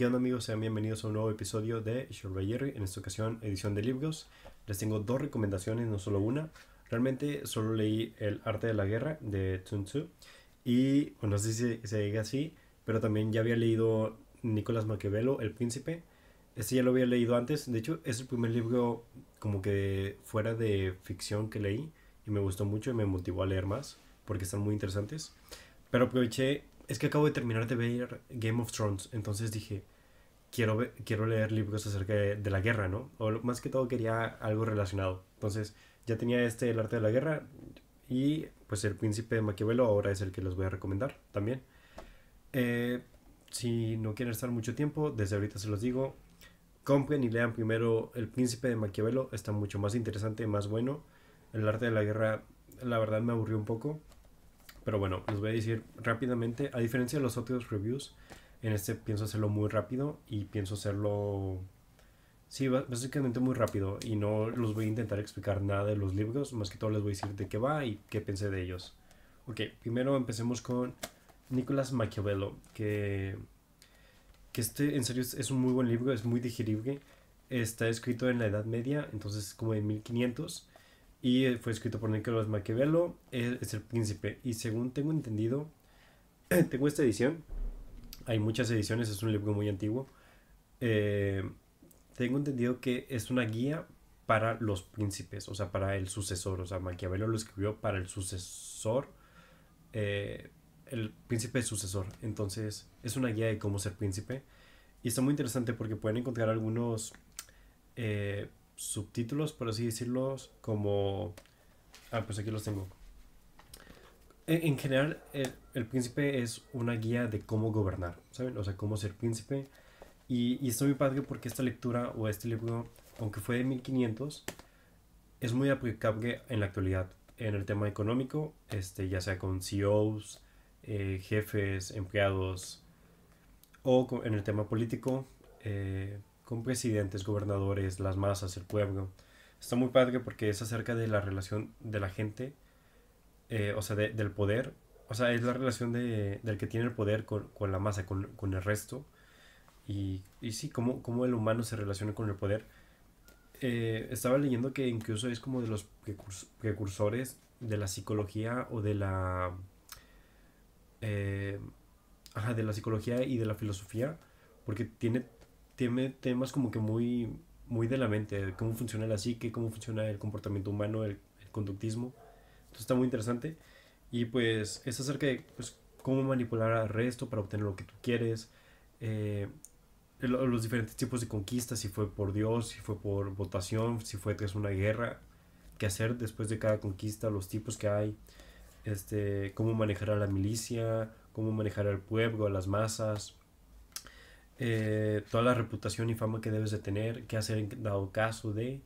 ¿Qué onda amigos? Sean bienvenidos a un nuevo episodio de Short Jerry, en esta ocasión edición de libros. Les tengo dos recomendaciones, no solo una. Realmente solo leí El arte de la guerra de Sun Tzu y, no sé si se diga así, pero también ya había leído Nicolás Maquiavelo, El Príncipe. Este ya lo había leído antes, de hecho es el primer libro como que fuera de ficción que leí y me gustó mucho y me motivó a leer más porque están muy interesantes. Pero aproveché es que acabo de terminar de ver Game of Thrones, entonces dije, quiero, quiero leer libros acerca de, la guerra, ¿no? O más que todo quería algo relacionado. Entonces ya tenía este, El arte de la guerra, y pues El príncipe de Maquiavelo ahora es el que les voy a recomendar también. Eh, si no quieren estar mucho tiempo, desde ahorita se los digo, compren y lean primero El príncipe de Maquiavelo, está mucho más interesante, más bueno. El arte de la guerra, la verdad me aburrió un poco pero bueno, les voy a decir rápidamente, a diferencia de los otros reviews, en este pienso hacerlo muy rápido y pienso hacerlo, sí, básicamente muy rápido y no los voy a intentar explicar nada de los libros, más que todo les voy a decir de qué va y qué pensé de ellos. Ok, primero empecemos con Nicolás Maquiavelo, que, que este en serio es, un muy buen libro, es muy digerible, está escrito en la Edad Media, entonces como de 1500 y eh, fue escrito por Nicolás Maquiavelo, es el príncipe. Y según tengo entendido, tengo esta edición, hay muchas ediciones, es un libro muy antiguo. Eh, tengo entendido que es una guía para los príncipes, o sea, para el sucesor. O sea, Maquiavelo lo escribió para el sucesor, eh, el príncipe sucesor. Entonces, es una guía de cómo ser príncipe. Y está muy interesante porque pueden encontrar algunos subtítulos, por así decirlo, como... Ah, pues aquí los tengo. E, en, general, el, príncipe es una guía de cómo gobernar, ¿saben? O sea, cómo ser príncipe. Y, y está muy padre porque esta lectura o este libro, aunque fue de 1500, es muy aplicable en la actualidad. En el tema económico, este, ya sea con CEOs, eh, jefes, empleados, o en el tema político, eh, con presidentes, gobernadores, las masas, el pueblo. Está muy padre porque es acerca de la relación de la gente, eh, o sea, del poder. O sea, es la relación de, del que tiene el poder con, con la masa, con, con, el resto. Y, y sí, cómo, cómo, el humano se relaciona con el poder. Eh, estaba leyendo que incluso es como de los precursores de la psicología o de la... Eh, ajá, de la psicología y de la filosofía, porque tiene tiene temas como que muy, muy de la mente, cómo funciona la psique, cómo funciona el comportamiento humano, el, conductismo. Entonces está muy interesante. Y pues es acerca de pues, cómo manipular al resto para obtener lo que tú quieres. Eh, los diferentes tipos de conquistas, si fue por Dios, si fue por votación, si fue tras una guerra, qué hacer después de cada conquista, los tipos que hay, este, cómo manejar a la milicia, cómo manejar al pueblo, a las masas, eh, toda la reputación y fama que debes de tener, qué hacer en dado caso de...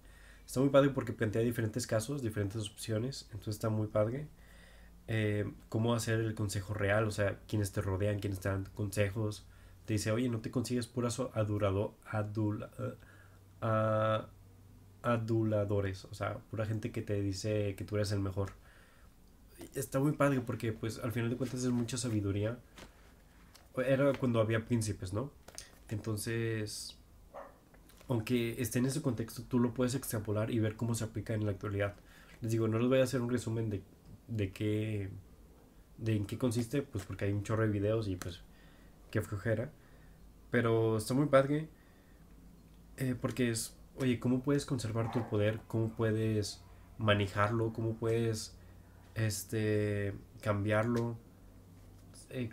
Está muy padre porque plantea diferentes casos, diferentes opciones, entonces está muy padre. Eh, cómo hacer el consejo real, o sea, quienes te rodean, quienes te dan consejos. Te dice, oye, no te consigues puras uh, aduladores, o sea, pura gente que te dice que tú eres el mejor. Está muy padre porque, pues, al final de cuentas es mucha sabiduría. Era cuando había príncipes, ¿no? Entonces, aunque esté en ese contexto, tú lo puedes extrapolar y ver cómo se aplica en la actualidad. Les digo, no les voy a hacer un resumen de, de qué, de en qué consiste, pues porque hay un chorro de videos y pues qué flojera. Pero está muy padre, eh, porque es, oye, ¿cómo puedes conservar tu poder? ¿Cómo puedes manejarlo? ¿Cómo puedes, este, cambiarlo? Eh,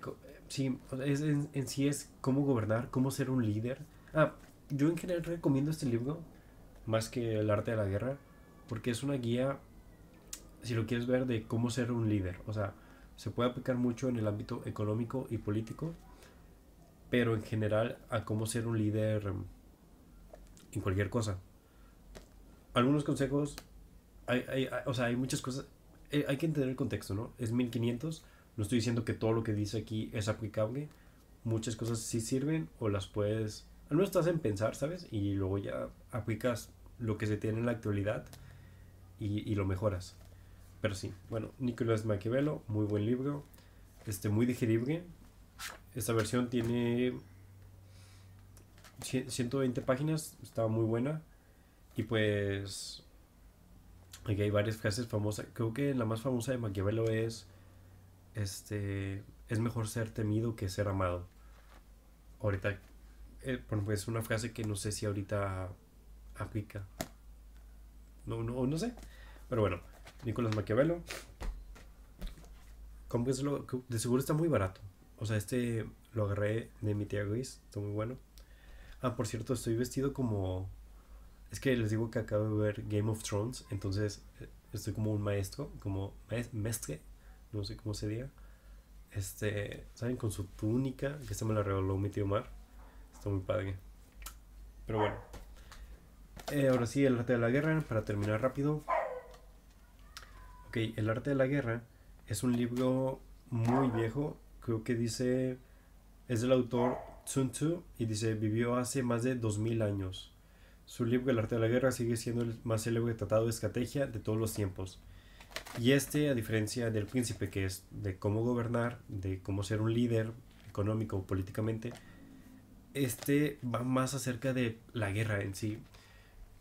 Sí, es, en, sí es cómo gobernar, cómo ser un líder. Ah, yo en general recomiendo este libro más que El arte de la guerra, porque es una guía, si lo quieres ver, de cómo ser un líder. O sea, se puede aplicar mucho en el ámbito económico y político, pero en general a cómo ser un líder en cualquier cosa. Algunos consejos, hay, hay, o sea, hay muchas cosas, eh, hay que entender el contexto, ¿no? Es 1500 no estoy diciendo que todo lo que dice aquí es aplicable. Muchas cosas sí sirven o las puedes... Al menos estás en pensar, ¿sabes? Y luego ya aplicas lo que se tiene en la actualidad y, lo mejoras. Pero sí, bueno, Nicolás Maquiavelo, muy buen libro. Este, muy digerible. Esta versión tiene 120 páginas, estaba muy buena. Y pues aquí hay varias frases famosas. Creo que la más famosa de Maquiavelo es este es mejor ser temido que ser amado. Ahorita eh, es una frase que no sé si ahorita aplica. No, no, no sé. Pero bueno, Nicolás Maquiavelo. lo de seguro está muy barato. O sea, este lo agarré de mi tía Luis. Está muy bueno. Ah, por cierto, estoy vestido como... Es que les digo que acabo de ver Game of Thrones. Entonces eh, estoy como un maestro. Como mestre. No sé cómo se diga. Este, ¿saben? Con su túnica. Que se me la regaló mi tío Mar. Está muy padre. Pero bueno. Eh, ahora sí, el arte de la guerra. Para terminar rápido. Ok, el arte de la guerra es un libro muy viejo. Creo que dice... Es del autor Sun Tzu y dice, vivió hace más de 2000 años. Su libro El arte de la guerra sigue siendo el más célebre tratado de estrategia de todos los tiempos. Y este, a diferencia del príncipe, que es de cómo gobernar, de cómo ser un líder económico o políticamente, este va más acerca de la guerra en sí.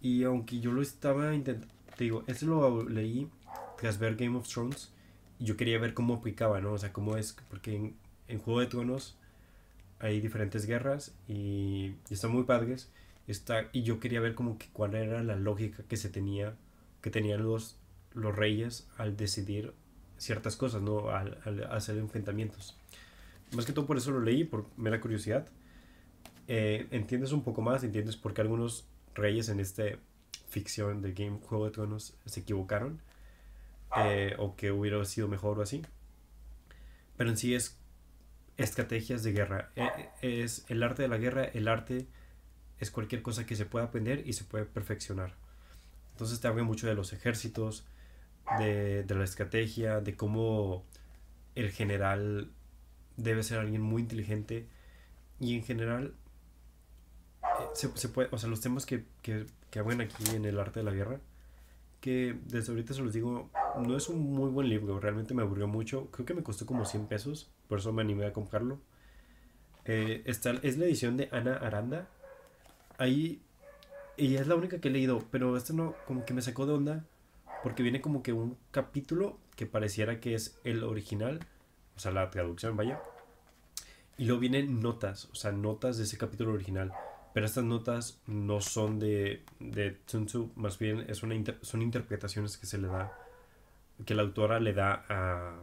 Y aunque yo lo estaba intentando, te digo, este lo leí tras ver Game of Thrones y yo quería ver cómo aplicaba, ¿no? O sea, cómo es, porque en, Juego de Tronos hay diferentes guerras y, están muy padres. Está, y yo quería ver como que cuál era la lógica que se tenía, que tenían los, los reyes al decidir ciertas cosas, ¿no? Al, hacer enfrentamientos. Más que todo por eso lo leí, por mera curiosidad. Eh, entiendes un poco más, entiendes por qué algunos reyes en esta ficción de Game Juego de Tronos se equivocaron. Eh, o que hubiera sido mejor o así. Pero en sí es estrategias de guerra. E, e, es el arte de la guerra, el arte es cualquier cosa que se pueda aprender y se puede perfeccionar. Entonces te habla mucho de los ejércitos, de, la estrategia, de cómo el general debe ser alguien muy inteligente y en general eh, se, puede, o sea, los temas que, que, que hablan aquí en el arte de la guerra, que desde ahorita se los digo, no es un muy buen libro, realmente me aburrió mucho. Creo que me costó como 100 pesos, por eso me animé a comprarlo. Eh, es la edición de Ana Aranda. Ahí, ella es la única que he leído, pero este no, como que me sacó de onda, porque viene como que un capítulo que pareciera que es el original, o sea, la traducción, vaya. Y luego vienen notas, o sea, notas de ese capítulo original. Pero estas notas no son de, de Tzu, más bien es una son interpretaciones que se le da que la autora le da a,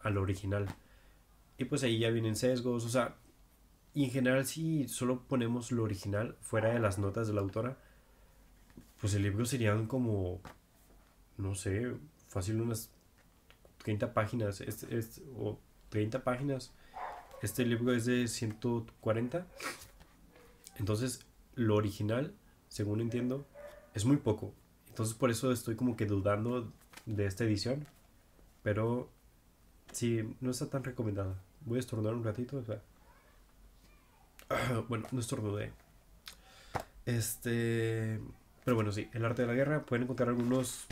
al original. Y pues ahí ya vienen sesgos, o sea, y en general si solo ponemos lo original fuera de las notas de la autora, pues el libro serían como, no sé, fácil unas 30 páginas, este, este, o 30 páginas. Este libro es de 140. Entonces, lo original, según entiendo, es muy poco. Entonces, por eso estoy como que dudando de esta edición. Pero sí, no está tan recomendada. Voy a estornudar un ratito. bueno, no estornudé. Este. Pero bueno, sí, el arte de la guerra. Pueden encontrar algunas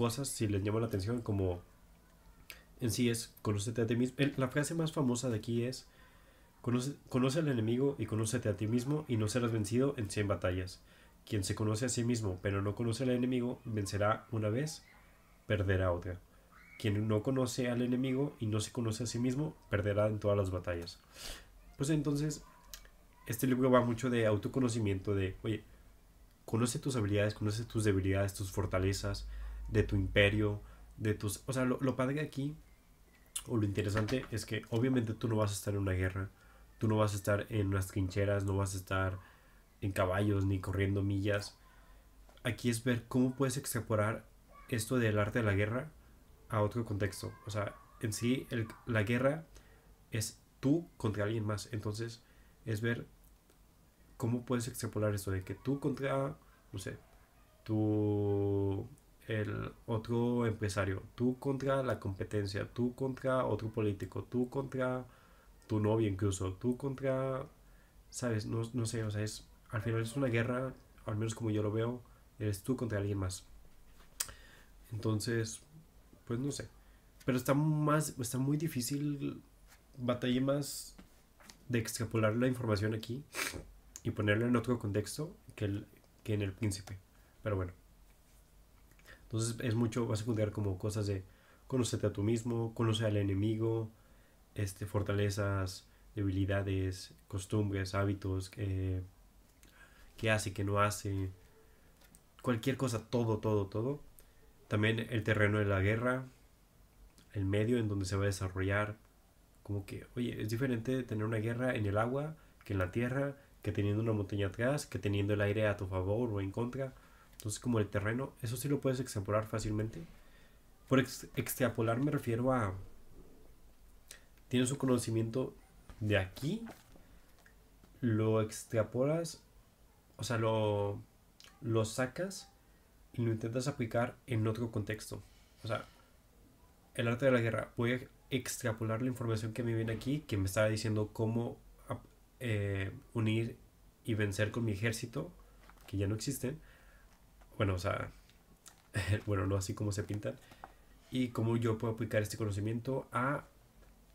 cosas si les llama la atención, como en sí es conócete a ti mismo. La frase más famosa de aquí es: conoce, conoce al enemigo y conócete a ti mismo y no serás vencido en 100 batallas. Quien se conoce a sí mismo pero no conoce al enemigo vencerá una vez perderá otra. Quien no conoce al enemigo y no se conoce a sí mismo, perderá en todas las batallas. Pues entonces, este libro va mucho de autoconocimiento, de, oye, conoce tus habilidades, conoce tus debilidades, tus fortalezas, de tu imperio, de tus... O sea, lo, lo padre aquí, o lo interesante, es que obviamente tú no vas a estar en una guerra, tú no vas a estar en unas trincheras, no vas a estar en caballos ni corriendo millas. Aquí es ver cómo puedes extrapolar esto del arte de la guerra a otro contexto. O sea, en sí la guerra es tú contra alguien más. Entonces es ver cómo puedes extrapolar esto de que tú contra, no sé, tú, el otro empresario, tú contra la competencia, tú contra otro político, tú contra tu novia incluso, tú contra, sabes, no, no sé, o sea, es, al final es una guerra, al menos como yo lo veo, eres tú contra alguien más. Entonces, pues no sé. Pero está más, está muy difícil, batallé más de extrapolar la información aquí. y ponerlo en otro contexto que, el, que en el príncipe. Pero bueno. Entonces es mucho, vas a encontrar como cosas de conocerte a tú mismo, conocer al enemigo, este, fortalezas, debilidades, costumbres, hábitos, eh, qué hace, qué no hace, cualquier cosa, todo, todo, todo. También el terreno de la guerra, el medio en donde se va a desarrollar. Como que, oye, es diferente tener una guerra en el agua que en la tierra, que teniendo una montaña atrás, que teniendo el aire a tu favor o en contra. Entonces, como el terreno, eso sí lo puedes extrapolar fácilmente. Por extrapolar me refiero a... Tienes un conocimiento de aquí, lo extrapolas, o sea, lo, lo sacas y lo intentas aplicar en otro contexto. O sea, el arte de la guerra, voy a extrapolar la información que me viene aquí, que me estaba diciendo cómo eh, unir y vencer con mi ejército, que ya no existen. Bueno, o sea, bueno, no así como se pintan y cómo yo puedo aplicar este conocimiento a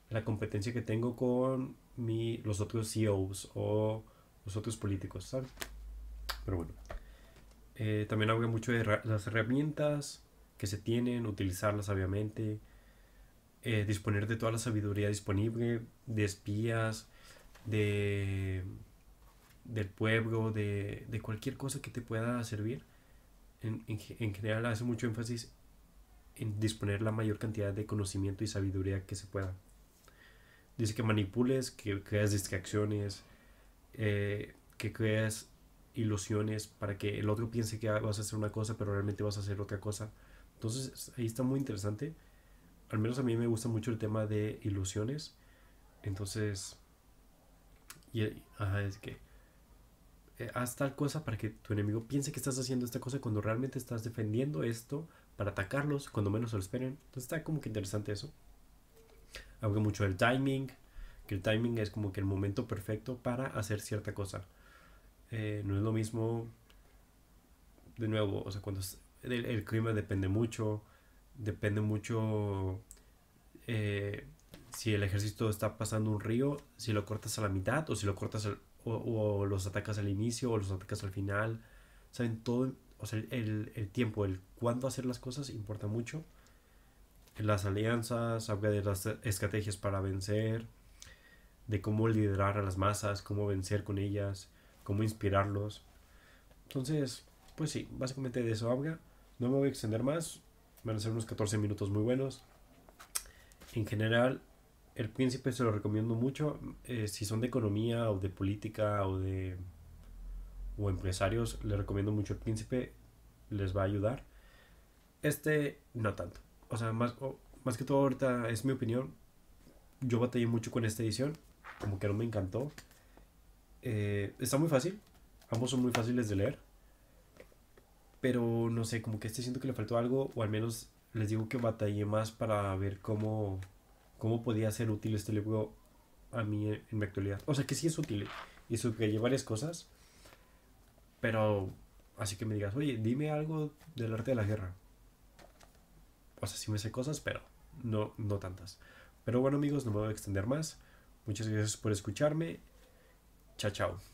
la competencia que tengo con mi, los otros CEOs o los otros políticos, ¿sabes? Pero bueno. Eh, también habla mucho de las herramientas que se tienen, utilizarlas sabiamente, eh, disponer de toda la sabiduría disponible, de espías, de del pueblo, de, de cualquier cosa que te pueda servir. En, en, en general hace mucho énfasis en disponer la mayor cantidad de conocimiento y sabiduría que se pueda. Dice que manipules, que creas distracciones, eh, que creas ilusiones para que el otro piense que vas a hacer una cosa, pero realmente vas a hacer otra cosa. Entonces ahí está muy interesante. Al menos a mí me gusta mucho el tema de ilusiones. Entonces, y, ajá, es que eh, haz tal cosa para que tu enemigo piense que estás haciendo esta cosa cuando realmente estás defendiendo esto para atacarlos cuando menos se lo esperen. Entonces está como que interesante eso. Habla mucho del timing, que el timing es como que el momento perfecto para hacer cierta cosa. Eh, no es lo mismo, de nuevo, o sea, cuando el, el clima depende mucho, depende mucho eh, si el ejército está pasando un río, si lo cortas a la mitad o si lo cortas o, o, los atacas al inicio o los atacas al final. Saben, todo o sea, el, el tiempo, el cuándo hacer las cosas importa mucho. Las alianzas, habla de las estrategias para vencer, de cómo liderar a las masas, cómo vencer con ellas, cómo inspirarlos. Entonces, pues sí, básicamente de eso habla. No me voy a extender más, van a ser unos 14 minutos muy buenos. En general, el príncipe se lo recomiendo mucho. Eh, si son de economía o de política o de o empresarios, les recomiendo mucho el príncipe, les va a ayudar. Este, no tanto. O sea, más, más que todo ahorita es mi opinión. Yo batallé mucho con esta edición, como que no me encantó. Eh, está muy fácil, ambos son muy fáciles de leer. Pero no sé, como que este siento que le faltó algo, o al menos les digo que batallé más para ver cómo, cómo podía ser útil este libro a mí en, mi actualidad. O sea, que sí es útil y subrayé varias cosas, pero así que me digas, oye, dime algo del arte de la guerra. O sea, sí me sé cosas, pero no, no tantas. Pero bueno amigos, no me voy a extender más. Muchas gracias por escucharme. Chao, chao.